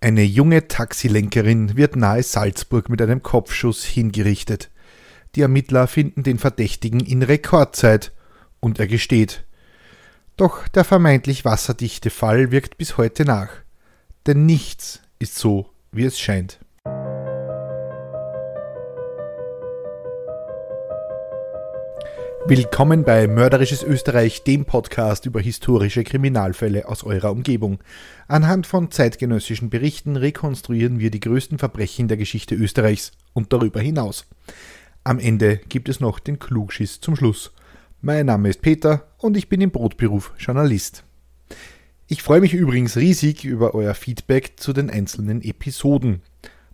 Eine junge Taxilenkerin wird nahe Salzburg mit einem Kopfschuss hingerichtet. Die Ermittler finden den Verdächtigen in Rekordzeit und er gesteht. Doch der vermeintlich wasserdichte Fall wirkt bis heute nach. Denn nichts ist so, wie es scheint. Willkommen bei Mörderisches Österreich, dem Podcast über historische Kriminalfälle aus eurer Umgebung. Anhand von zeitgenössischen Berichten rekonstruieren wir die größten Verbrechen der Geschichte Österreichs und darüber hinaus. Am Ende gibt es noch den Klugschiss zum Schluss. Mein Name ist Peter und ich bin im Brotberuf Journalist. Ich freue mich übrigens riesig über euer Feedback zu den einzelnen Episoden.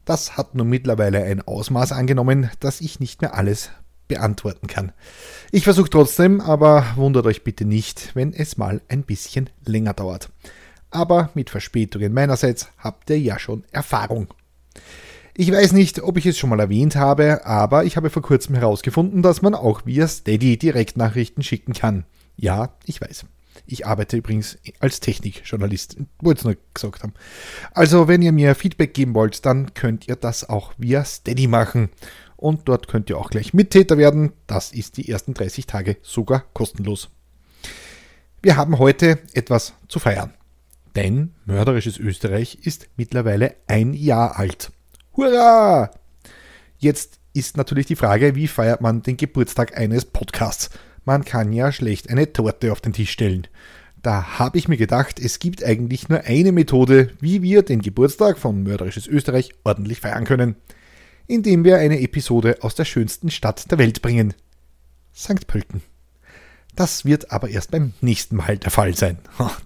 Das hat nun mittlerweile ein Ausmaß angenommen, dass ich nicht mehr alles beantworten kann. Ich versuche trotzdem, aber wundert euch bitte nicht, wenn es mal ein bisschen länger dauert. Aber mit Verspätungen meinerseits habt ihr ja schon Erfahrung. Ich weiß nicht, ob ich es schon mal erwähnt habe, aber ich habe vor kurzem herausgefunden, dass man auch via Steady Direktnachrichten schicken kann. Ja, ich weiß. Ich arbeite übrigens als Technikjournalist. Wollte es nur gesagt haben. Also, wenn ihr mir Feedback geben wollt, dann könnt ihr das auch via Steady machen und dort könnt ihr auch gleich Mittäter werden. Das ist die ersten 30 Tage sogar kostenlos. Wir haben heute etwas zu feiern. Denn Mörderisches Österreich ist mittlerweile ein Jahr alt. Hurra! Jetzt ist natürlich die Frage, wie feiert man den Geburtstag eines Podcasts? Man kann ja schlecht eine Torte auf den Tisch stellen. Da habe ich mir gedacht, es gibt eigentlich nur eine Methode, wie wir den Geburtstag von Mörderisches Österreich ordentlich feiern können indem wir eine Episode aus der schönsten Stadt der Welt bringen. St. Pölten. Das wird aber erst beim nächsten Mal der Fall sein.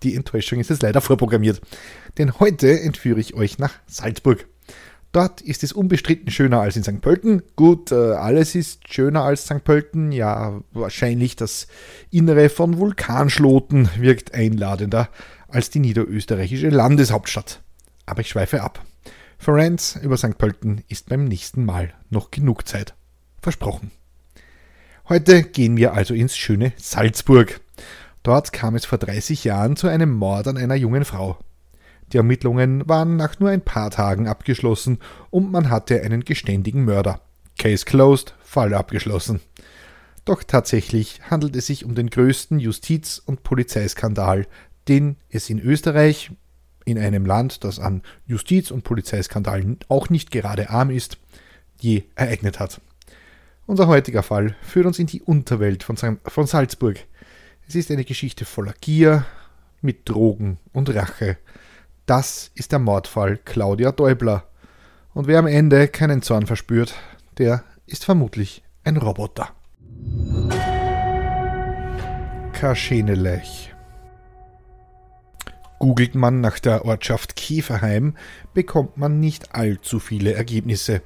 Die Enttäuschung ist jetzt leider vorprogrammiert. Denn heute entführe ich euch nach Salzburg. Dort ist es unbestritten schöner als in St. Pölten. Gut, äh, alles ist schöner als St. Pölten. Ja, wahrscheinlich das Innere von Vulkanschloten wirkt einladender als die niederösterreichische Landeshauptstadt. Aber ich schweife ab. Rants über St. Pölten ist beim nächsten Mal noch genug Zeit. Versprochen. Heute gehen wir also ins schöne Salzburg. Dort kam es vor 30 Jahren zu einem Mord an einer jungen Frau. Die Ermittlungen waren nach nur ein paar Tagen abgeschlossen und man hatte einen geständigen Mörder. Case closed, Fall abgeschlossen. Doch tatsächlich handelt es sich um den größten Justiz- und Polizeiskandal, den es in Österreich in einem Land, das an Justiz- und Polizeiskandalen auch nicht gerade arm ist, je ereignet hat. Unser heutiger Fall führt uns in die Unterwelt von, Salzburg. Es ist eine Geschichte voller Gier, mit Drogen und Rache. Das ist der Mordfall Claudia Däubler. Und wer am Ende keinen Zorn verspürt, der ist vermutlich ein Roboter. Kaschenelech Googelt man nach der Ortschaft Käferheim, bekommt man nicht allzu viele Ergebnisse.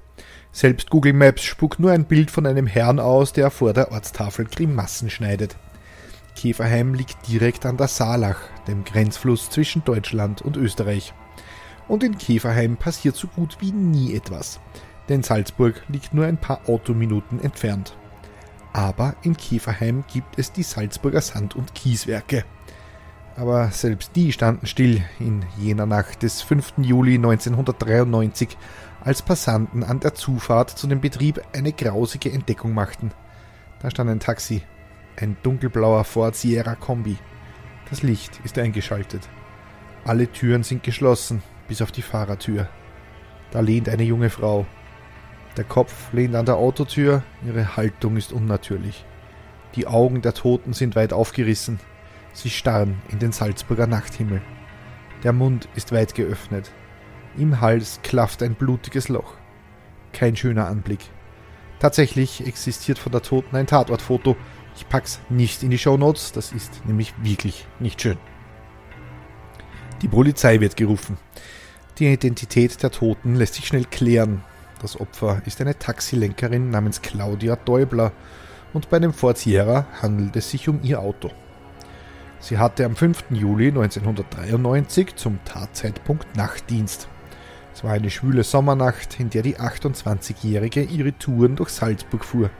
Selbst Google Maps spuckt nur ein Bild von einem Herrn aus, der vor der Ortstafel Grimassen schneidet. Käferheim liegt direkt an der Saalach, dem Grenzfluss zwischen Deutschland und Österreich. Und in Käferheim passiert so gut wie nie etwas, denn Salzburg liegt nur ein paar Autominuten entfernt. Aber in Käferheim gibt es die Salzburger Sand- und Kieswerke aber selbst die standen still in jener Nacht des 5. Juli 1993, als Passanten an der Zufahrt zu dem Betrieb eine grausige Entdeckung machten. Da stand ein Taxi, ein dunkelblauer Ford Sierra Kombi. Das Licht ist eingeschaltet. Alle Türen sind geschlossen, bis auf die Fahrertür. Da lehnt eine junge Frau. Der Kopf lehnt an der Autotür, ihre Haltung ist unnatürlich. Die Augen der Toten sind weit aufgerissen, Sie starren in den Salzburger Nachthimmel. Der Mund ist weit geöffnet. Im Hals klafft ein blutiges Loch. Kein schöner Anblick. Tatsächlich existiert von der Toten ein Tatortfoto. Ich pack's nicht in die Shownotes, das ist nämlich wirklich nicht schön. Die Polizei wird gerufen. Die Identität der Toten lässt sich schnell klären. Das Opfer ist eine Taxilenkerin namens Claudia Däubler und bei dem Ford Sierra handelt es sich um ihr Auto. Sie hatte am 5. Juli 1993 zum Tatzeitpunkt Nachtdienst. Es war eine schwüle Sommernacht, in der die 28-Jährige ihre Touren durch Salzburg fuhr.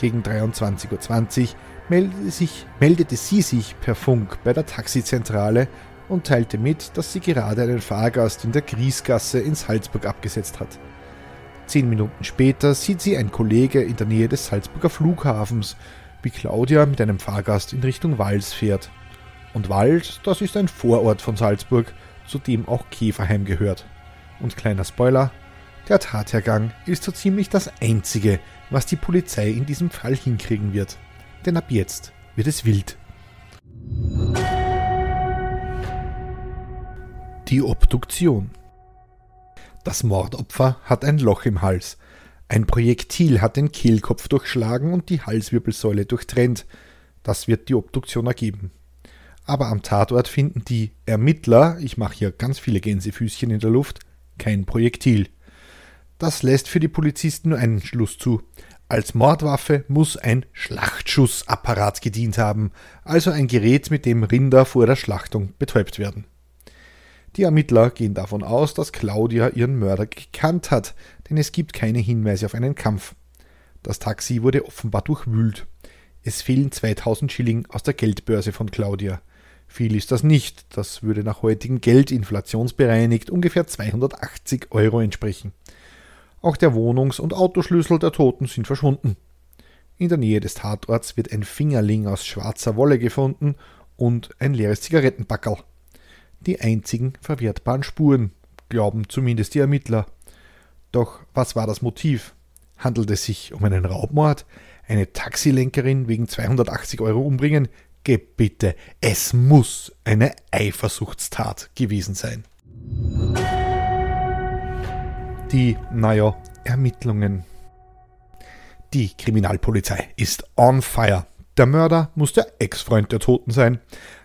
Gegen 23.20 Uhr meldete, sich, meldete sie sich per Funk bei der Taxizentrale und teilte mit, dass sie gerade einen Fahrgast in der Griesgasse in Salzburg abgesetzt hat. Zehn Minuten später sieht sie ein Kollege in der Nähe des Salzburger Flughafens, wie Claudia mit einem Fahrgast in Richtung Wals fährt. Und Wals, das ist ein Vorort von Salzburg, zu dem auch Käferheim gehört. Und kleiner Spoiler, der Tathergang ist so ziemlich das Einzige, was die Polizei in diesem Fall hinkriegen wird. Denn ab jetzt wird es wild. Die Obduktion. Das Mordopfer hat ein Loch im Hals. Ein Projektil hat den Kehlkopf durchschlagen und die Halswirbelsäule durchtrennt. Das wird die Obduktion ergeben. Aber am Tatort finden die Ermittler, ich mache hier ganz viele Gänsefüßchen in der Luft, kein Projektil. Das lässt für die Polizisten nur einen Schluss zu. Als Mordwaffe muss ein Schlachtschussapparat gedient haben, also ein Gerät, mit dem Rinder vor der Schlachtung betäubt werden. Die Ermittler gehen davon aus, dass Claudia ihren Mörder gekannt hat, denn es gibt keine Hinweise auf einen Kampf. Das Taxi wurde offenbar durchwühlt. Es fehlen 2000 Schilling aus der Geldbörse von Claudia. Viel ist das nicht, das würde nach heutigem Geld inflationsbereinigt ungefähr 280 Euro entsprechen. Auch der Wohnungs- und Autoschlüssel der Toten sind verschwunden. In der Nähe des Tatorts wird ein Fingerling aus schwarzer Wolle gefunden und ein leeres Zigarettenpackerl die einzigen verwertbaren Spuren, glauben zumindest die Ermittler. Doch was war das Motiv? Handelt es sich um einen Raubmord? Eine Taxilenkerin wegen 280 Euro umbringen? Geb bitte, es muss eine Eifersuchtstat gewesen sein. Die, naja, Ermittlungen. Die Kriminalpolizei ist on fire. Der Mörder muss der Ex-Freund der Toten sein.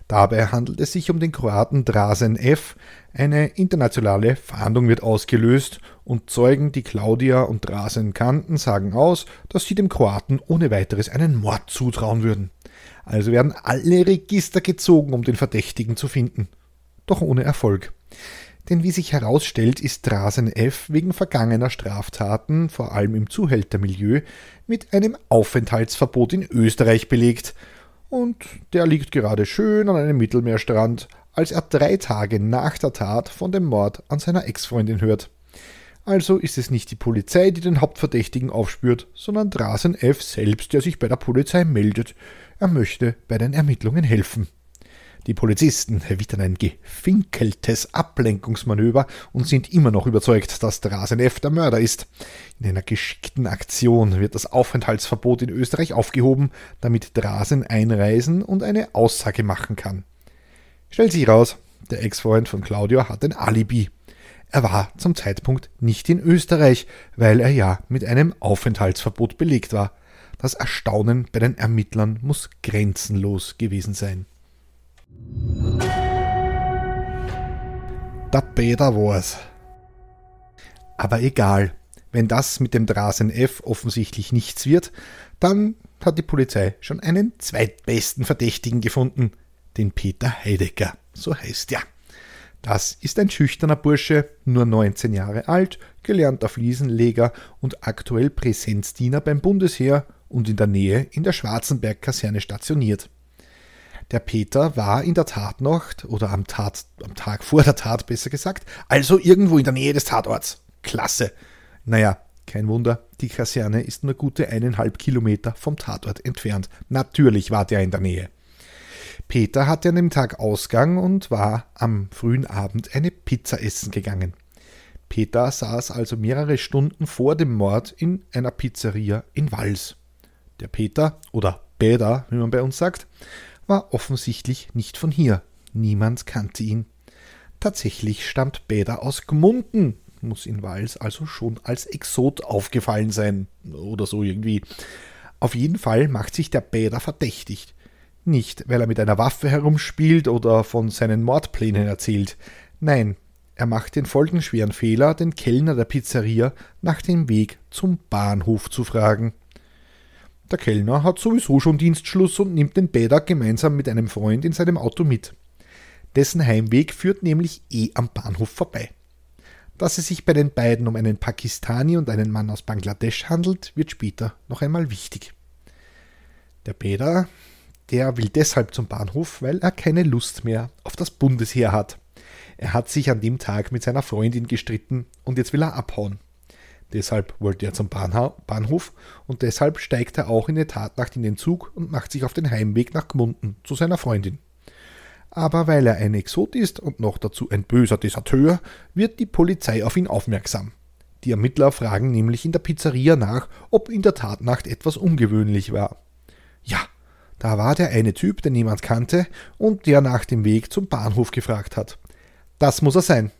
Dabei handelt es sich um den Kroaten Drasen F. Eine internationale Fahndung wird ausgelöst und Zeugen, die Claudia und Drasen kannten, sagen aus, dass sie dem Kroaten ohne weiteres einen Mord zutrauen würden. Also werden alle Register gezogen, um den Verdächtigen zu finden. Doch ohne Erfolg. Denn wie sich herausstellt, ist Drasen F. wegen vergangener Straftaten, vor allem im Zuhältermilieu, mit einem Aufenthaltsverbot in Österreich belegt – und der liegt gerade schön an einem Mittelmeerstrand, als er drei Tage nach der Tat von dem Mord an seiner Ex-Freundin hört. Also ist es nicht die Polizei, die den Hauptverdächtigen aufspürt, sondern Drasen F. selbst, der sich bei der Polizei meldet. Er möchte bei den Ermittlungen helfen. Die Polizisten erwittern ein gefinkeltes Ablenkungsmanöver und sind immer noch überzeugt, dass Drasen F. der Mörder ist. In einer geschickten Aktion wird das Aufenthaltsverbot in Österreich aufgehoben, damit Drasen einreisen und eine Aussage machen kann. Stellt sich raus, der Ex-Freund von Claudio hat ein Alibi. Er war zum Zeitpunkt nicht in Österreich, weil er ja mit einem Aufenthaltsverbot belegt war. Das Erstaunen bei den Ermittlern muss grenzenlos gewesen sein. Der Peter war's. Aber egal, wenn das mit dem Drasen F offensichtlich nichts wird, dann hat die Polizei schon einen zweitbesten Verdächtigen gefunden, den Peter Heidecker, so heißt er. Das ist ein schüchterner Bursche, nur 19 Jahre alt, gelernter Fliesenleger und aktuell Präsenzdiener beim Bundesheer und in der Nähe in der Schwarzenberg-Kaserne stationiert. Der Peter war in der Tatnacht oder am, Tat, am Tag vor der Tat besser gesagt, also irgendwo in der Nähe des Tatorts. Klasse. Naja, kein Wunder, die Kaserne ist nur gute eineinhalb Kilometer vom Tatort entfernt. Natürlich war der in der Nähe. Peter hatte an dem Tag Ausgang und war am frühen Abend eine Pizza essen gegangen. Peter saß also mehrere Stunden vor dem Mord in einer Pizzeria in Wals. Der Peter, oder Beda, wie man bei uns sagt, war offensichtlich nicht von hier. Niemand kannte ihn. Tatsächlich stammt Bäder aus Gmunden, muss in Wals also schon als Exot aufgefallen sein. Oder so irgendwie. Auf jeden Fall macht sich der Bäder verdächtigt. Nicht, weil er mit einer Waffe herumspielt oder von seinen Mordplänen erzählt. Nein, er macht den folgenschweren Fehler, den Kellner der Pizzeria nach dem Weg zum Bahnhof zu fragen. Der Kellner hat sowieso schon Dienstschluss und nimmt den Bäder gemeinsam mit einem Freund in seinem Auto mit. Dessen Heimweg führt nämlich eh am Bahnhof vorbei. Dass es sich bei den beiden um einen Pakistani und einen Mann aus Bangladesch handelt, wird später noch einmal wichtig. Der Bäder, Der will deshalb zum Bahnhof, weil er keine Lust mehr auf das Bundesheer hat. Er hat sich an dem Tag mit seiner Freundin gestritten und jetzt will er abhauen. Deshalb wollte er zum Bahnhof und deshalb steigt er auch in der Tatnacht in den Zug und macht sich auf den Heimweg nach Gmunden zu seiner Freundin. Aber weil er ein Exot ist und noch dazu ein böser Deserteur, wird die Polizei auf ihn aufmerksam. Die Ermittler fragen nämlich in der Pizzeria nach, ob in der Tatnacht etwas ungewöhnlich war. Ja, da war der eine Typ, den niemand kannte und der nach dem Weg zum Bahnhof gefragt hat. Das muss er sein.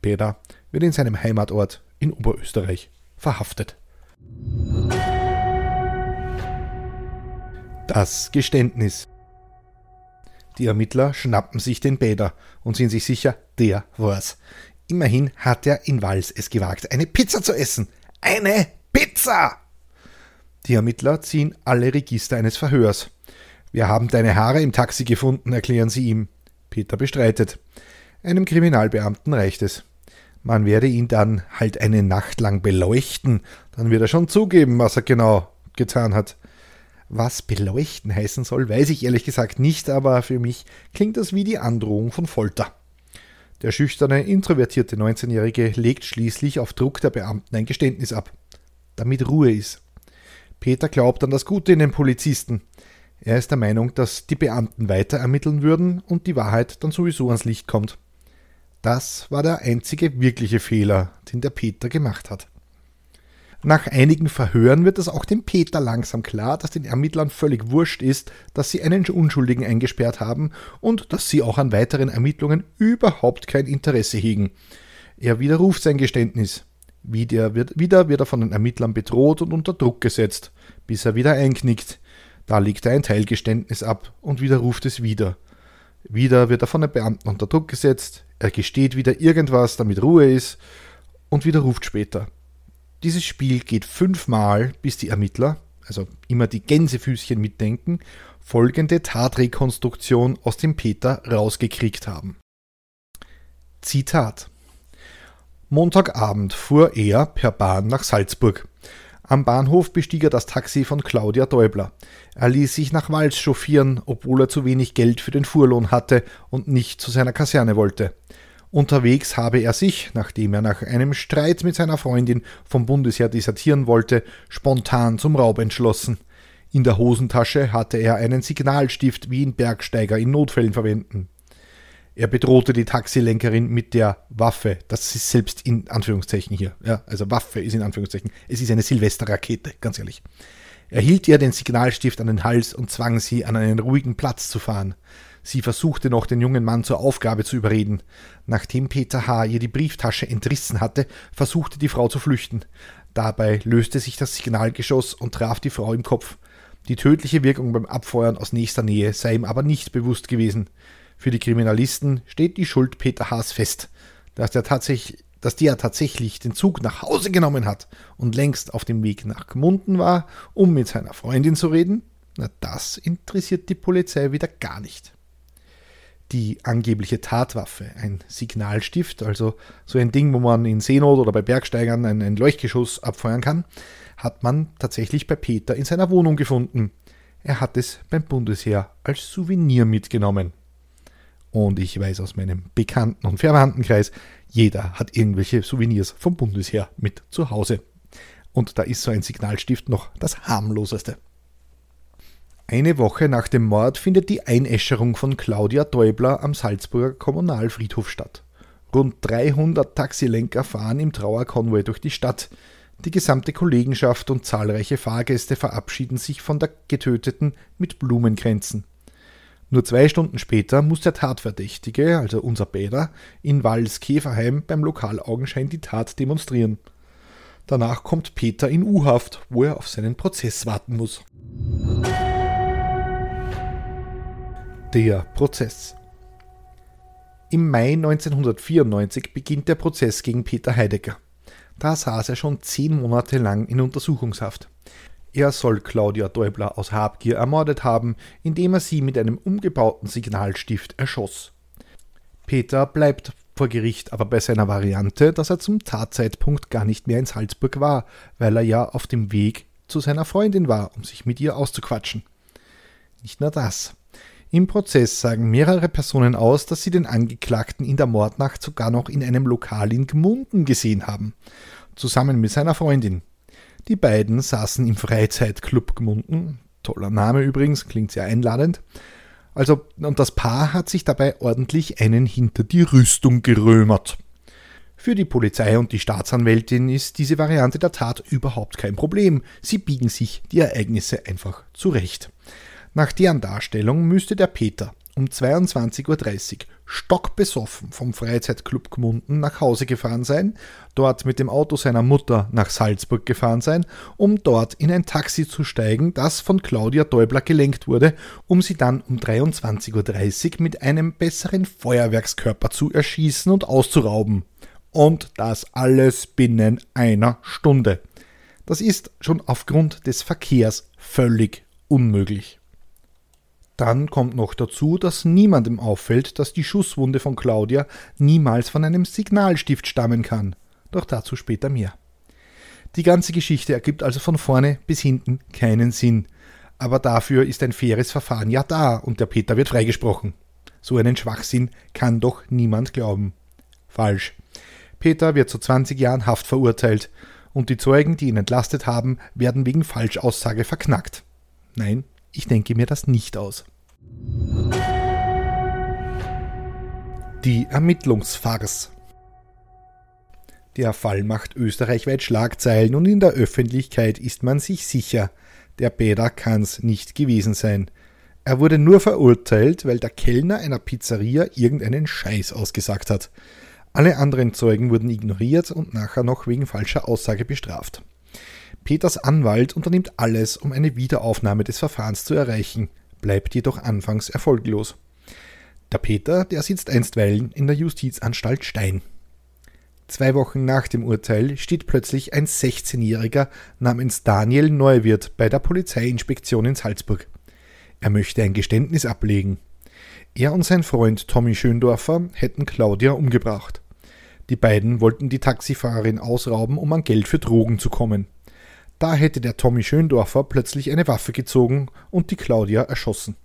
Peter wird in seinem Heimatort in Oberösterreich verhaftet. Das Geständnis. Die Ermittler schnappen sich den Bäder und sind sich sicher, der war's. Immerhin hat er in Wals es gewagt, eine Pizza zu essen. Eine Pizza! Die Ermittler ziehen alle Register eines Verhörs. Wir haben deine Haare im Taxi gefunden, erklären sie ihm. Peter bestreitet. Einem Kriminalbeamten reicht es. Man werde ihn dann halt eine Nacht lang beleuchten, dann wird er schon zugeben, was er genau getan hat. Was beleuchten heißen soll, weiß ich ehrlich gesagt nicht, aber für mich klingt das wie die Androhung von Folter. Der schüchterne, introvertierte 19-Jährige legt schließlich auf Druck der Beamten ein Geständnis ab, damit Ruhe ist. Peter glaubt an das Gute in den Polizisten. Er ist der Meinung, dass die Beamten weiter ermitteln würden und die Wahrheit dann sowieso ans Licht kommt. Das war der einzige wirkliche Fehler, den der Peter gemacht hat. Nach einigen Verhören wird es auch dem Peter langsam klar, dass den Ermittlern völlig wurscht ist, dass sie einen Unschuldigen eingesperrt haben und dass sie auch an weiteren Ermittlungen überhaupt kein Interesse hegen. Er widerruft sein Geständnis. Wieder wird, wieder wird er von den Ermittlern bedroht und unter Druck gesetzt, bis er wieder einknickt. Da legt er ein Teilgeständnis ab und widerruft es wieder. Wieder wird er von den Beamten unter Druck gesetzt, er gesteht wieder irgendwas, damit Ruhe ist und widerruft später. Dieses Spiel geht fünfmal, bis die Ermittler, also immer die Gänsefüßchen mitdenken, folgende Tatrekonstruktion aus dem Peter rausgekriegt haben. Zitat Montagabend fuhr er per Bahn nach Salzburg. Am Bahnhof bestieg er das Taxi von Claudia Däubler. Er ließ sich nach Wals chauffieren, obwohl er zu wenig Geld für den Fuhrlohn hatte und nicht zu seiner Kaserne wollte. Unterwegs habe er sich, nachdem er nach einem Streit mit seiner Freundin vom Bundesheer desertieren wollte, spontan zum Raub entschlossen. In der Hosentasche hatte er einen Signalstift, wie ihn Bergsteiger in Notfällen verwenden. Er bedrohte die Taxilenkerin mit der Waffe. Das ist selbst in Anführungszeichen hier. Ja, also Waffe ist in Anführungszeichen. Es ist eine Silvesterrakete, ganz ehrlich. Er hielt ihr den Signalstift an den Hals und zwang sie, an einen ruhigen Platz zu fahren. Sie versuchte noch, den jungen Mann zur Aufgabe zu überreden. Nachdem Peter H. ihr die Brieftasche entrissen hatte, versuchte die Frau zu flüchten. Dabei löste sich das Signalgeschoss und traf die Frau im Kopf. Die tödliche Wirkung beim Abfeuern aus nächster Nähe sei ihm aber nicht bewusst gewesen. Für die Kriminalisten steht die Schuld Peter Haas fest, dass der tatsächlich dass der tatsächlich den Zug nach Hause genommen hat und längst auf dem Weg nach Gmunden war, um mit seiner Freundin zu reden, na das interessiert die Polizei wieder gar nicht. Die angebliche Tatwaffe, ein Signalstift, also so ein Ding, wo man in Seenot oder bei Bergsteigern ein, ein Leuchtgeschoss abfeuern kann, hat man tatsächlich bei Peter in seiner Wohnung gefunden. Er hat es beim Bundesheer als Souvenir mitgenommen. Und ich weiß aus meinem Bekannten- und Verwandtenkreis, jeder hat irgendwelche Souvenirs vom Bundesheer mit zu Hause. Und da ist so ein Signalstift noch das harmloseste. Eine Woche nach dem Mord findet die Einäscherung von Claudia Däubler am Salzburger Kommunalfriedhof statt. Rund 300 Taxilenker fahren im Trauerkonvoi durch die Stadt. Die gesamte Kollegenschaft und zahlreiche Fahrgäste verabschieden sich von der Getöteten mit Blumenkränzen. Nur zwei Stunden später muss der Tatverdächtige, also unser Bäder, in Wals Käferheim beim Lokalaugenschein die Tat demonstrieren. Danach kommt Peter in U-Haft, wo er auf seinen Prozess warten muss. Der Prozess Im Mai 1994 beginnt der Prozess gegen Peter Heidecker. Da saß er schon zehn Monate lang in Untersuchungshaft. Er soll Claudia Däubler aus Habgier ermordet haben, indem er sie mit einem umgebauten Signalstift erschoss. Peter bleibt vor Gericht aber bei seiner Variante, dass er zum Tatzeitpunkt gar nicht mehr in Salzburg war, weil er ja auf dem Weg zu seiner Freundin war, um sich mit ihr auszuquatschen. Nicht nur das. Im Prozess sagen mehrere Personen aus, dass sie den Angeklagten in der Mordnacht sogar noch in einem Lokal in Gmunden gesehen haben, zusammen mit seiner Freundin. Die beiden saßen im Freizeitclub Gmunden, toller Name übrigens, klingt sehr einladend. Also, und das Paar hat sich dabei ordentlich einen hinter die Rüstung gerömert. Für die Polizei und die Staatsanwältin ist diese Variante der Tat überhaupt kein Problem. Sie biegen sich die Ereignisse einfach zurecht. Nach deren Darstellung müsste der Peter um 22.30 Uhr stockbesoffen vom Freizeitclub Gmunden nach Hause gefahren sein, dort mit dem Auto seiner Mutter nach Salzburg gefahren sein, um dort in ein Taxi zu steigen, das von Claudia Däubler gelenkt wurde, um sie dann um 23.30 Uhr mit einem besseren Feuerwerkskörper zu erschießen und auszurauben. Und das alles binnen einer Stunde. Das ist schon aufgrund des Verkehrs völlig unmöglich. Dann kommt noch dazu, dass niemandem auffällt, dass die Schusswunde von Claudia niemals von einem Signalstift stammen kann. Doch dazu später mehr. Die ganze Geschichte ergibt also von vorne bis hinten keinen Sinn. Aber dafür ist ein faires Verfahren ja da und der Peter wird freigesprochen. So einen Schwachsinn kann doch niemand glauben. Falsch. Peter wird zu 20 Jahren Haft verurteilt und die Zeugen, die ihn entlastet haben, werden wegen Falschaussage verknackt. Nein, ich denke mir das nicht aus. Die Ermittlungsfarce. Der Fall macht österreichweit Schlagzeilen und in der Öffentlichkeit ist man sich sicher, der Bäder kann's nicht gewesen sein. Er wurde nur verurteilt, weil der Kellner einer Pizzeria irgendeinen Scheiß ausgesagt hat. Alle anderen Zeugen wurden ignoriert und nachher noch wegen falscher Aussage bestraft. Peters Anwalt unternimmt alles, um eine Wiederaufnahme des Verfahrens zu erreichen, bleibt jedoch anfangs erfolglos. Der Peter, der sitzt einstweilen in der Justizanstalt Stein. Zwei Wochen nach dem Urteil steht plötzlich ein 16-Jähriger namens Daniel Neuwirth bei der Polizeiinspektion in Salzburg. Er möchte ein Geständnis ablegen. Er und sein Freund Tommy Schöndorfer hätten Claudia umgebracht. Die beiden wollten die Taxifahrerin ausrauben, um an Geld für Drogen zu kommen. Da hätte der Tommy Schöndorfer plötzlich eine Waffe gezogen und die Claudia erschossen.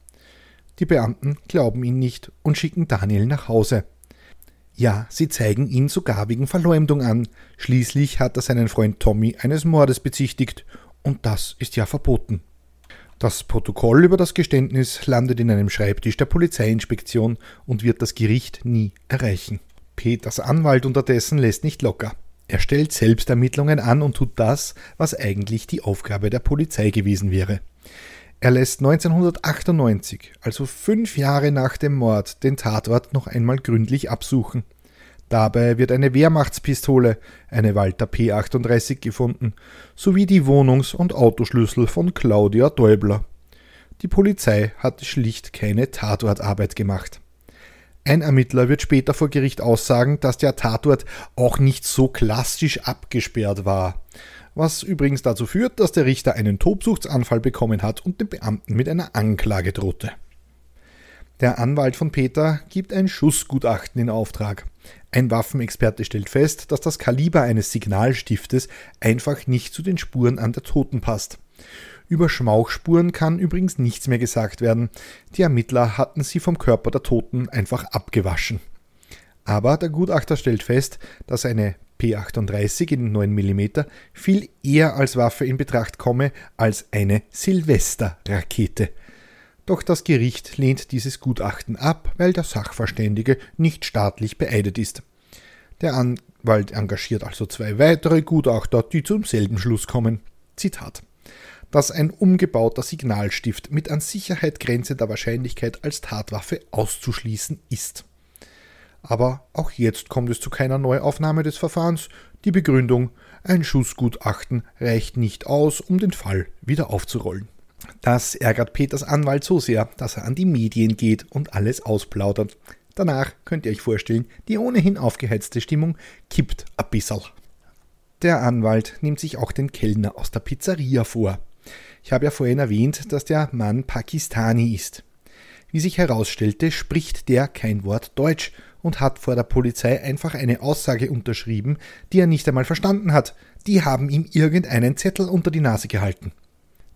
Die Beamten glauben ihn nicht und schicken Daniel nach Hause. Ja, sie zeigen ihn sogar wegen Verleumdung an. Schließlich hat er seinen Freund Tommy eines Mordes bezichtigt, und das ist ja verboten. Das Protokoll über das Geständnis landet in einem Schreibtisch der Polizeiinspektion und wird das Gericht nie erreichen. Peters Anwalt unterdessen lässt nicht locker. Er stellt selbst Ermittlungen an und tut das, was eigentlich die Aufgabe der Polizei gewesen wäre. Er lässt 1998, also fünf Jahre nach dem Mord, den Tatort noch einmal gründlich absuchen. Dabei wird eine Wehrmachtspistole, eine Walter P38 gefunden, sowie die Wohnungs- und Autoschlüssel von Claudia Däubler. Die Polizei hat schlicht keine Tatortarbeit gemacht. Ein Ermittler wird später vor Gericht aussagen, dass der Tatort auch nicht so klassisch abgesperrt war. Was übrigens dazu führt, dass der Richter einen Tobsuchtsanfall bekommen hat und dem Beamten mit einer Anklage drohte. Der Anwalt von Peter gibt ein Schussgutachten in Auftrag. Ein Waffenexperte stellt fest, dass das Kaliber eines Signalstiftes einfach nicht zu den Spuren an der Toten passt. Über Schmauchspuren kann übrigens nichts mehr gesagt werden. Die Ermittler hatten sie vom Körper der Toten einfach abgewaschen. Aber der Gutachter stellt fest, dass eine P38 in 9 mm viel eher als Waffe in Betracht komme als eine Silvesterrakete. Doch das Gericht lehnt dieses Gutachten ab, weil der Sachverständige nicht staatlich beeidet ist. Der Anwalt engagiert also zwei weitere Gutachter, die zum selben Schluss kommen. Zitat dass ein umgebauter Signalstift mit an Sicherheit grenzender Wahrscheinlichkeit als Tatwaffe auszuschließen ist. Aber auch jetzt kommt es zu keiner Neuaufnahme des Verfahrens. Die Begründung, ein Schussgutachten reicht nicht aus, um den Fall wieder aufzurollen. Das ärgert Peters Anwalt so sehr, dass er an die Medien geht und alles ausplaudert. Danach könnt ihr euch vorstellen, die ohnehin aufgeheizte Stimmung kippt ein bisschen. Der Anwalt nimmt sich auch den Kellner aus der Pizzeria vor. Ich habe ja vorhin erwähnt, dass der Mann Pakistani ist. Wie sich herausstellte, spricht der kein Wort Deutsch und hat vor der Polizei einfach eine Aussage unterschrieben, die er nicht einmal verstanden hat. Die haben ihm irgendeinen Zettel unter die Nase gehalten.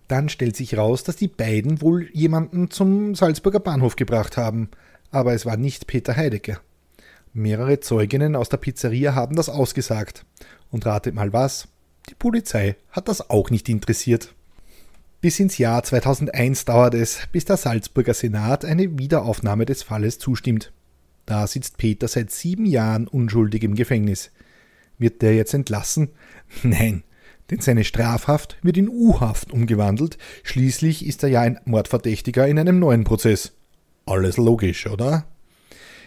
Dann stellt sich raus, dass die beiden wohl jemanden zum Salzburger Bahnhof gebracht haben, aber es war nicht Peter Heidecker. Mehrere Zeuginnen aus der Pizzeria haben das ausgesagt. Und ratet mal was? Die Polizei hat das auch nicht interessiert. Bis ins Jahr 2001 dauert es, bis der Salzburger Senat eine Wiederaufnahme des Falles zustimmt. Da sitzt Peter seit sieben Jahren unschuldig im Gefängnis. Wird der jetzt entlassen? Nein, denn seine Strafhaft wird in U-Haft umgewandelt. Schließlich ist er ja ein Mordverdächtiger in einem neuen Prozess. Alles logisch, oder?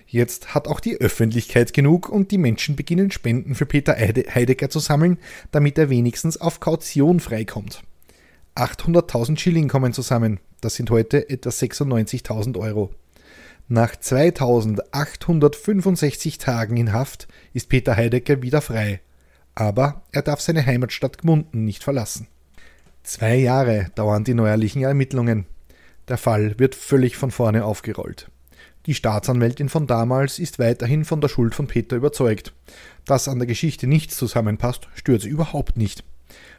Jetzt hat auch die Öffentlichkeit genug und die Menschen beginnen Spenden für Peter Heidegger zu sammeln, damit er wenigstens auf Kaution freikommt. 800.000 Schilling kommen zusammen. Das sind heute etwa 96.000 Euro. Nach 2865 Tagen in Haft ist Peter Heidegger wieder frei. Aber er darf seine Heimatstadt Gmunden nicht verlassen. Zwei Jahre dauern die neuerlichen Ermittlungen. Der Fall wird völlig von vorne aufgerollt. Die Staatsanwältin von damals ist weiterhin von der Schuld von Peter überzeugt. Dass an der Geschichte nichts zusammenpasst, stört sie überhaupt nicht.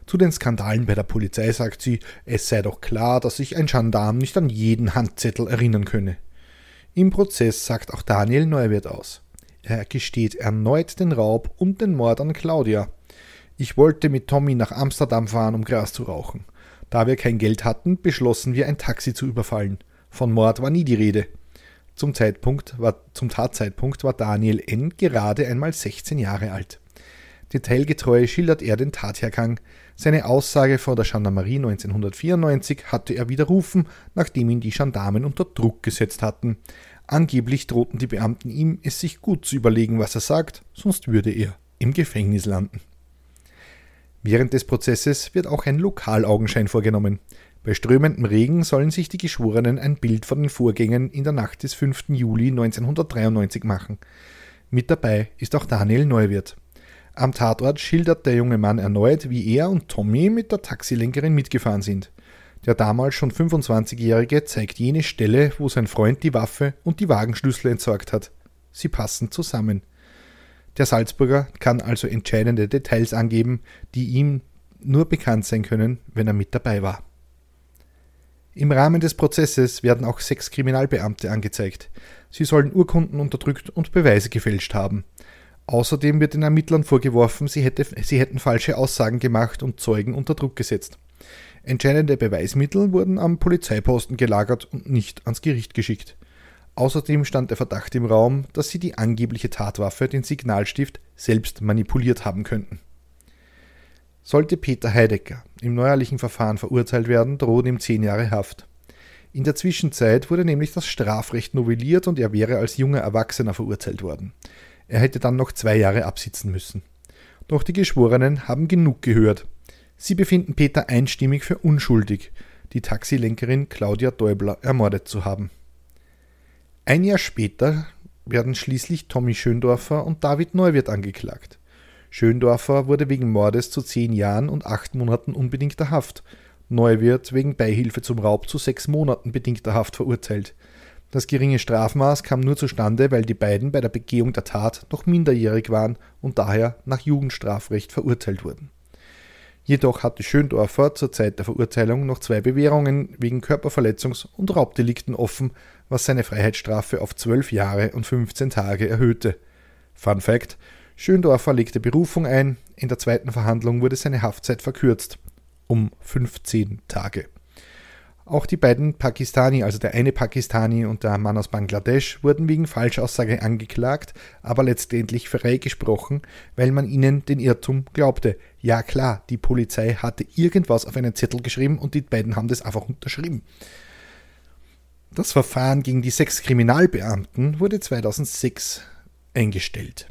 Zu den Skandalen bei der Polizei sagt sie, es sei doch klar, dass sich ein Gendarm nicht an jeden Handzettel erinnern könne. Im Prozess sagt auch Daniel Neuwirth aus. Er gesteht erneut den Raub und den Mord an Claudia. Ich wollte mit Tommy nach Amsterdam fahren, um Gras zu rauchen. Da wir kein Geld hatten, beschlossen wir, ein Taxi zu überfallen. Von Mord war nie die Rede. Zum, Zeitpunkt war, zum Tatzeitpunkt war Daniel N. gerade einmal 16 Jahre alt. Detailgetreu schildert er den Tathergang. Seine Aussage vor der Gendarmerie 1994 hatte er widerrufen, nachdem ihn die Gendarmen unter Druck gesetzt hatten. Angeblich drohten die Beamten ihm, es sich gut zu überlegen, was er sagt, sonst würde er im Gefängnis landen. Während des Prozesses wird auch ein Lokalaugenschein vorgenommen. Bei strömendem Regen sollen sich die Geschworenen ein Bild von den Vorgängen in der Nacht des 5. Juli 1993 machen. Mit dabei ist auch Daniel Neuwirth. Am Tatort schildert der junge Mann erneut, wie er und Tommy mit der Taxilenkerin mitgefahren sind. Der damals schon 25-Jährige zeigt jene Stelle, wo sein Freund die Waffe und die Wagenschlüssel entsorgt hat. Sie passen zusammen. Der Salzburger kann also entscheidende Details angeben, die ihm nur bekannt sein können, wenn er mit dabei war. Im Rahmen des Prozesses werden auch sechs Kriminalbeamte angezeigt. Sie sollen Urkunden unterdrückt und Beweise gefälscht haben. Außerdem wird den Ermittlern vorgeworfen, sie, hätte, sie hätten falsche Aussagen gemacht und Zeugen unter Druck gesetzt. Entscheidende Beweismittel wurden am Polizeiposten gelagert und nicht ans Gericht geschickt. Außerdem stand der Verdacht im Raum, dass sie die angebliche Tatwaffe, den Signalstift, selbst manipuliert haben könnten. Sollte Peter Heidecker im neuerlichen Verfahren verurteilt werden, drohen ihm zehn Jahre Haft. In der Zwischenzeit wurde nämlich das Strafrecht novelliert und er wäre als junger Erwachsener verurteilt worden. Er hätte dann noch zwei Jahre absitzen müssen. Doch die Geschworenen haben genug gehört. Sie befinden Peter einstimmig für unschuldig, die Taxilenkerin Claudia Däubler ermordet zu haben. Ein Jahr später werden schließlich Tommy Schöndorfer und David Neuwirth angeklagt. Schöndorfer wurde wegen Mordes zu zehn Jahren und acht Monaten unbedingter Haft, Neuwirth wegen Beihilfe zum Raub zu sechs Monaten bedingter Haft verurteilt. Das geringe Strafmaß kam nur zustande, weil die beiden bei der Begehung der Tat noch minderjährig waren und daher nach Jugendstrafrecht verurteilt wurden. Jedoch hatte Schöndorfer zur Zeit der Verurteilung noch zwei Bewährungen wegen Körperverletzungs- und Raubdelikten offen, was seine Freiheitsstrafe auf zwölf Jahre und 15 Tage erhöhte. Fun Fact: Schöndorfer legte Berufung ein, in der zweiten Verhandlung wurde seine Haftzeit verkürzt um 15 Tage. Auch die beiden Pakistani, also der eine Pakistani und der Mann aus Bangladesch, wurden wegen Falschaussage angeklagt, aber letztendlich freigesprochen, weil man ihnen den Irrtum glaubte. Ja klar, die Polizei hatte irgendwas auf einen Zettel geschrieben und die beiden haben das einfach unterschrieben. Das Verfahren gegen die sechs Kriminalbeamten wurde 2006 eingestellt.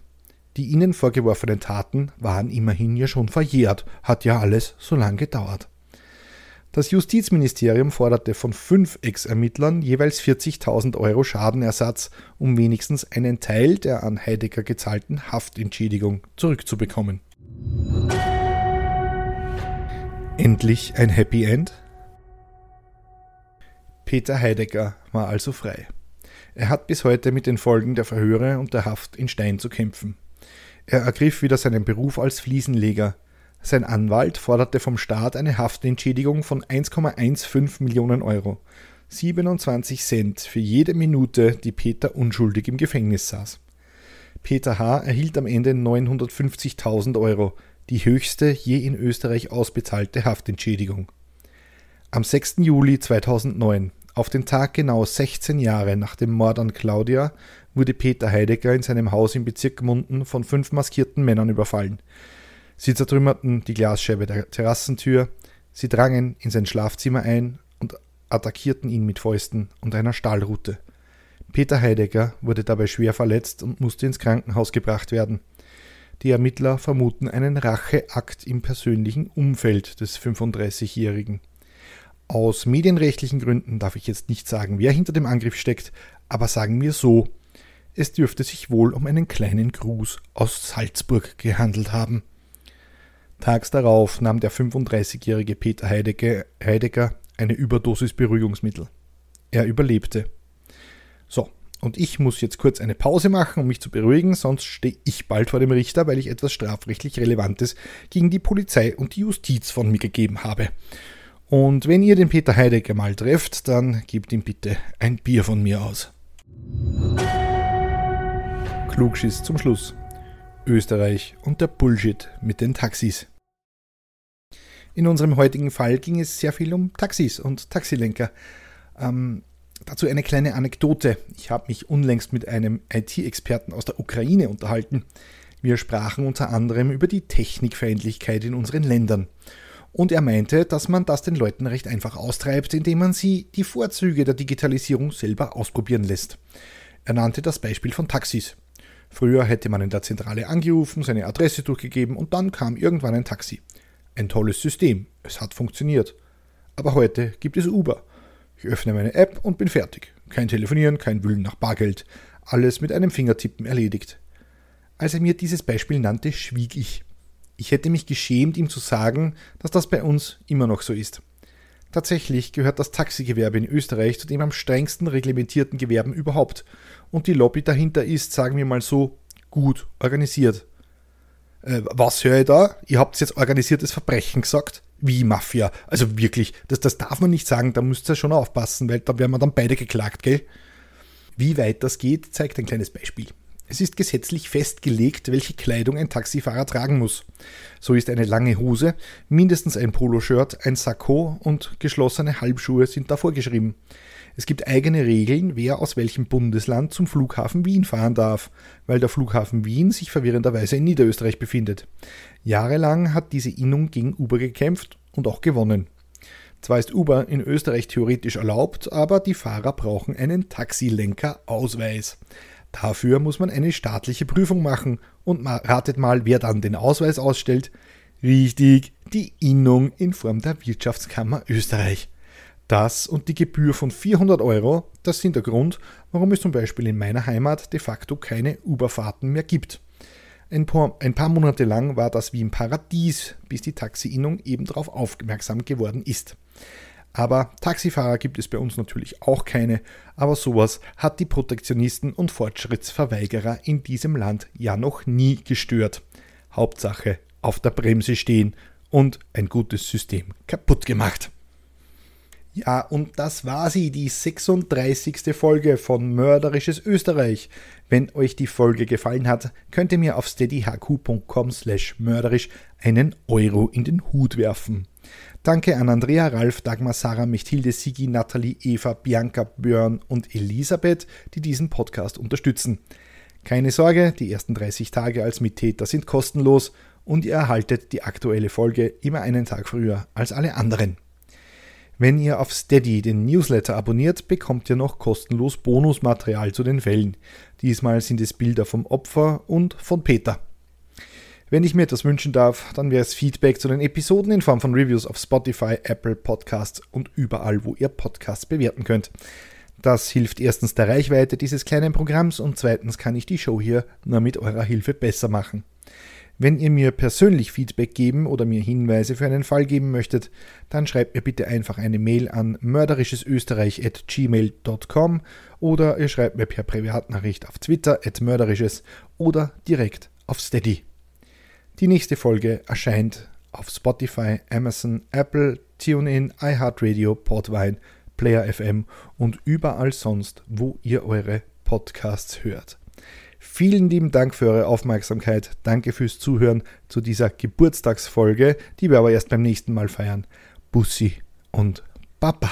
Die ihnen vorgeworfenen Taten waren immerhin ja schon verjährt, hat ja alles so lange gedauert. Das Justizministerium forderte von fünf Ex-Ermittlern jeweils 40.000 Euro Schadenersatz, um wenigstens einen Teil der an Heidegger gezahlten Haftentschädigung zurückzubekommen. Endlich ein Happy End? Peter Heidegger war also frei. Er hat bis heute mit den Folgen der Verhöre und der Haft in Stein zu kämpfen. Er ergriff wieder seinen Beruf als Fliesenleger, Sein Anwalt forderte vom Staat eine Haftentschädigung von 1,15 Millionen Euro. 27 Cent für jede Minute, die Peter unschuldig im Gefängnis saß. Peter H. erhielt am Ende 950.000 Euro, die höchste je in Österreich ausbezahlte Haftentschädigung. Am 6. Juli 2009, auf den Tag genau 16 Jahre nach dem Mord an Claudia, wurde Peter Heidegger in seinem Haus im Bezirk Munden von fünf maskierten Männern überfallen. Sie zertrümmerten die Glasscheibe der Terrassentür, sie drangen in sein Schlafzimmer ein und attackierten ihn mit Fäusten und einer Stahlrute. Peter Heidegger wurde dabei schwer verletzt und musste ins Krankenhaus gebracht werden. Die Ermittler vermuten einen Racheakt im persönlichen Umfeld des 35-Jährigen. Aus medienrechtlichen Gründen darf ich jetzt nicht sagen, wer hinter dem Angriff steckt, aber sagen wir so, es dürfte sich wohl um einen kleinen Gruß aus Salzburg gehandelt haben. Tags darauf nahm der 35-jährige Peter Heidegger eine Überdosis Beruhigungsmittel. Er überlebte. So, und ich muss jetzt kurz eine Pause machen, um mich zu beruhigen, sonst stehe ich bald vor dem Richter, weil ich etwas strafrechtlich Relevantes gegen die Polizei und die Justiz von mir gegeben habe. Und wenn ihr den Peter Heidegger mal trefft, dann gebt ihm bitte ein Bier von mir aus. Klugschiss zum Schluss. Österreich und der Bullshit mit den Taxis. In unserem heutigen Fall ging es sehr viel um Taxis und Taxilenker. Ähm, Dazu eine kleine Anekdote. Ich habe mich unlängst mit einem IT-Experten aus der Ukraine unterhalten. Wir sprachen unter anderem über die Technikfeindlichkeit in unseren Ländern. Und er meinte, dass man das den Leuten recht einfach austreibt, indem man sie die Vorzüge der Digitalisierung selber ausprobieren lässt. Er nannte das Beispiel von Taxis. Früher hätte man in der Zentrale angerufen, seine Adresse durchgegeben und dann kam irgendwann ein Taxi. Ein tolles System, es hat funktioniert. Aber heute gibt es Uber ich öffne meine App und bin fertig. Kein Telefonieren, kein Wühlen nach Bargeld. Alles mit einem Fingertippen erledigt. Als er mir dieses Beispiel nannte, schwieg ich. Ich hätte mich geschämt, ihm zu sagen, dass das bei uns immer noch so ist. Tatsächlich gehört das Taxigewerbe in Österreich zu den am strengsten reglementierten Gewerben überhaupt. Und die Lobby dahinter ist, sagen wir mal so, gut organisiert. Äh, was höre ich da? Ihr habt jetzt organisiertes Verbrechen gesagt? wie Mafia. Also wirklich, das, das darf man nicht sagen, da müsst ihr schon aufpassen, weil da werden wir dann beide geklagt, gell? Wie weit das geht, zeigt ein kleines Beispiel. Es ist gesetzlich festgelegt, welche Kleidung ein Taxifahrer tragen muss. So ist eine lange Hose, mindestens ein Poloshirt, ein Sakko und geschlossene Halbschuhe sind da vorgeschrieben. Es gibt eigene Regeln, wer aus welchem Bundesland zum Flughafen Wien fahren darf, weil der Flughafen Wien sich verwirrenderweise in Niederösterreich befindet. Jahrelang hat diese Innung gegen Uber gekämpft und auch gewonnen. Zwar ist Uber in Österreich theoretisch erlaubt, aber die Fahrer brauchen einen Taxilenkerausweis. Dafür muss man eine staatliche Prüfung machen und ratet mal, wer dann den Ausweis ausstellt. Richtig, die Innung in Form der Wirtschaftskammer Österreich. Das und die Gebühr von 400 Euro, das sind der Grund, warum es zum Beispiel in meiner Heimat de facto keine Uberfahrten mehr gibt. Ein paar, ein paar Monate lang war das wie im Paradies, bis die Taxi-Innung eben darauf aufmerksam geworden ist. Aber Taxifahrer gibt es bei uns natürlich auch keine, aber sowas hat die Protektionisten und Fortschrittsverweigerer in diesem Land ja noch nie gestört. Hauptsache auf der Bremse stehen und ein gutes System kaputt gemacht. Ja, und das war sie, die 36. Folge von Mörderisches Österreich. Wenn euch die Folge gefallen hat, könnt ihr mir auf steadyhq.com slash mörderisch einen Euro in den Hut werfen. Danke an Andrea, Ralf, Dagmar, Sarah, Mechthilde, Sigi, Nathalie, Eva, Bianca, Björn und Elisabeth, die diesen Podcast unterstützen. Keine Sorge, die ersten 30 Tage als Mittäter sind kostenlos und ihr erhaltet die aktuelle Folge immer einen Tag früher als alle anderen. Wenn ihr auf Steady den Newsletter abonniert, bekommt ihr noch kostenlos Bonusmaterial zu den Fällen. Diesmal sind es Bilder vom Opfer und von Peter. Wenn ich mir etwas wünschen darf, dann wäre es Feedback zu den Episoden in Form von Reviews auf Spotify, Apple Podcasts und überall, wo ihr Podcasts bewerten könnt. Das hilft erstens der Reichweite dieses kleinen Programms und zweitens kann ich die Show hier nur mit eurer Hilfe besser machen. Wenn ihr mir persönlich Feedback geben oder mir Hinweise für einen Fall geben möchtet, dann schreibt mir bitte einfach eine Mail an mörderischesösterreich.gmail.com oder ihr schreibt mir per Privatnachricht auf Twitter at mörderisches oder direkt auf Steady. Die nächste Folge erscheint auf Spotify, Amazon, Apple, TuneIn, iHeartRadio, Podvine, Player FM und überall sonst, wo ihr eure Podcasts hört. Vielen lieben Dank für eure Aufmerksamkeit. Danke fürs Zuhören zu dieser Geburtstagsfolge, die wir aber erst beim nächsten Mal feiern. Bussi und Baba.